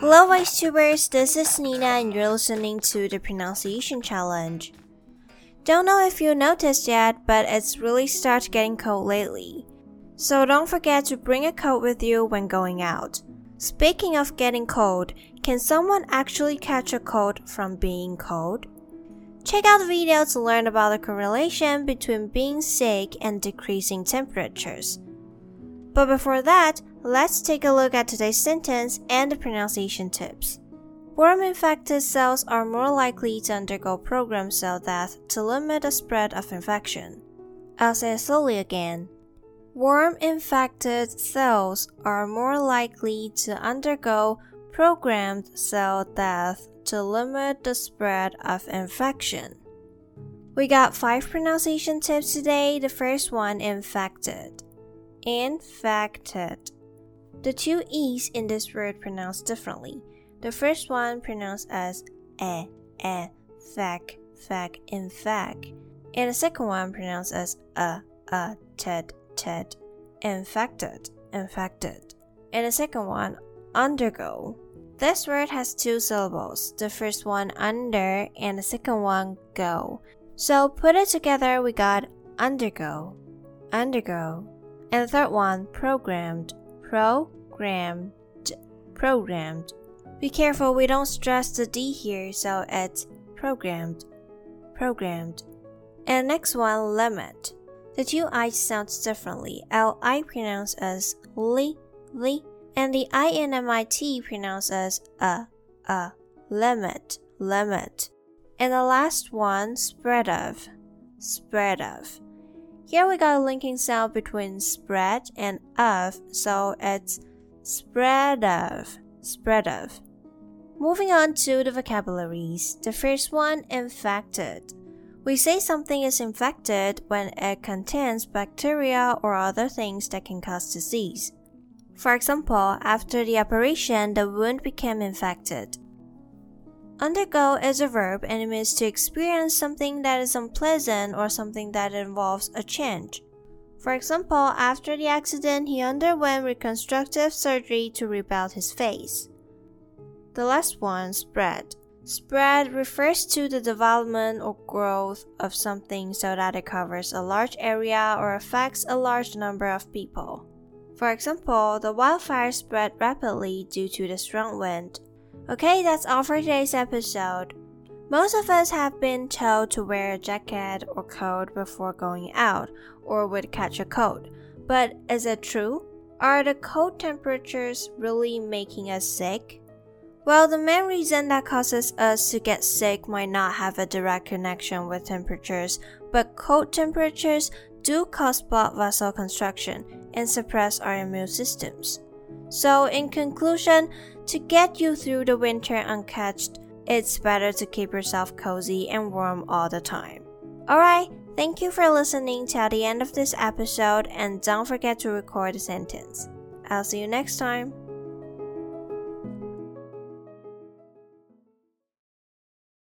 Hello, voice tubers. This is Nina, and you're listening to the pronunciation challenge. Don't know if you noticed yet, but it's really started getting cold lately. So don't forget to bring a coat with you when going out. Speaking of getting cold, can someone actually catch a cold from being cold? Check out the video to learn about the correlation between being sick and decreasing temperatures. But before that, let's take a look at today's sentence and the pronunciation tips. Worm infected cells are more likely to undergo programmed cell death to limit the spread of infection. I'll say it slowly again. Worm infected cells are more likely to undergo programmed cell death to limit the spread of infection. We got five pronunciation tips today. The first one infected. Infected. The two E's in this word pronounced differently. The first one pronounced as e, e, fac, fac, infect. And the second one pronounced as a, a, ted, ted, infected, infected. And the second one, undergo. This word has two syllables. The first one under and the second one go. So put it together, we got undergo, undergo. And the third one, programmed, programmed, programmed. Be careful we don't stress the D here, so it's programmed, programmed. And next one, limit. The two I's sounds differently. L I pronounce as li, li, and the INMIT pronounced as a, a, limit, limit. And the last one, spread of, spread of. Here we got a linking sound between spread and of, so it's spread of, spread of. Moving on to the vocabularies. The first one, infected. We say something is infected when it contains bacteria or other things that can cause disease. For example, after the operation, the wound became infected. Undergo is a verb and it means to experience something that is unpleasant or something that involves a change. For example, after the accident, he underwent reconstructive surgery to rebuild his face. The last one, spread. Spread refers to the development or growth of something so that it covers a large area or affects a large number of people. For example, the wildfire spread rapidly due to the strong wind. Okay, that's all for today's episode. Most of us have been told to wear a jacket or coat before going out, or would catch a cold. But is it true? Are the cold temperatures really making us sick? Well, the main reason that causes us to get sick might not have a direct connection with temperatures, but cold temperatures do cause blood vessel constriction and suppress our immune systems. So, in conclusion, to get you through the winter uncatched, it's better to keep yourself cozy and warm all the time. Alright, thank you for listening till the end of this episode and don't forget to record the sentence. I'll see you next time.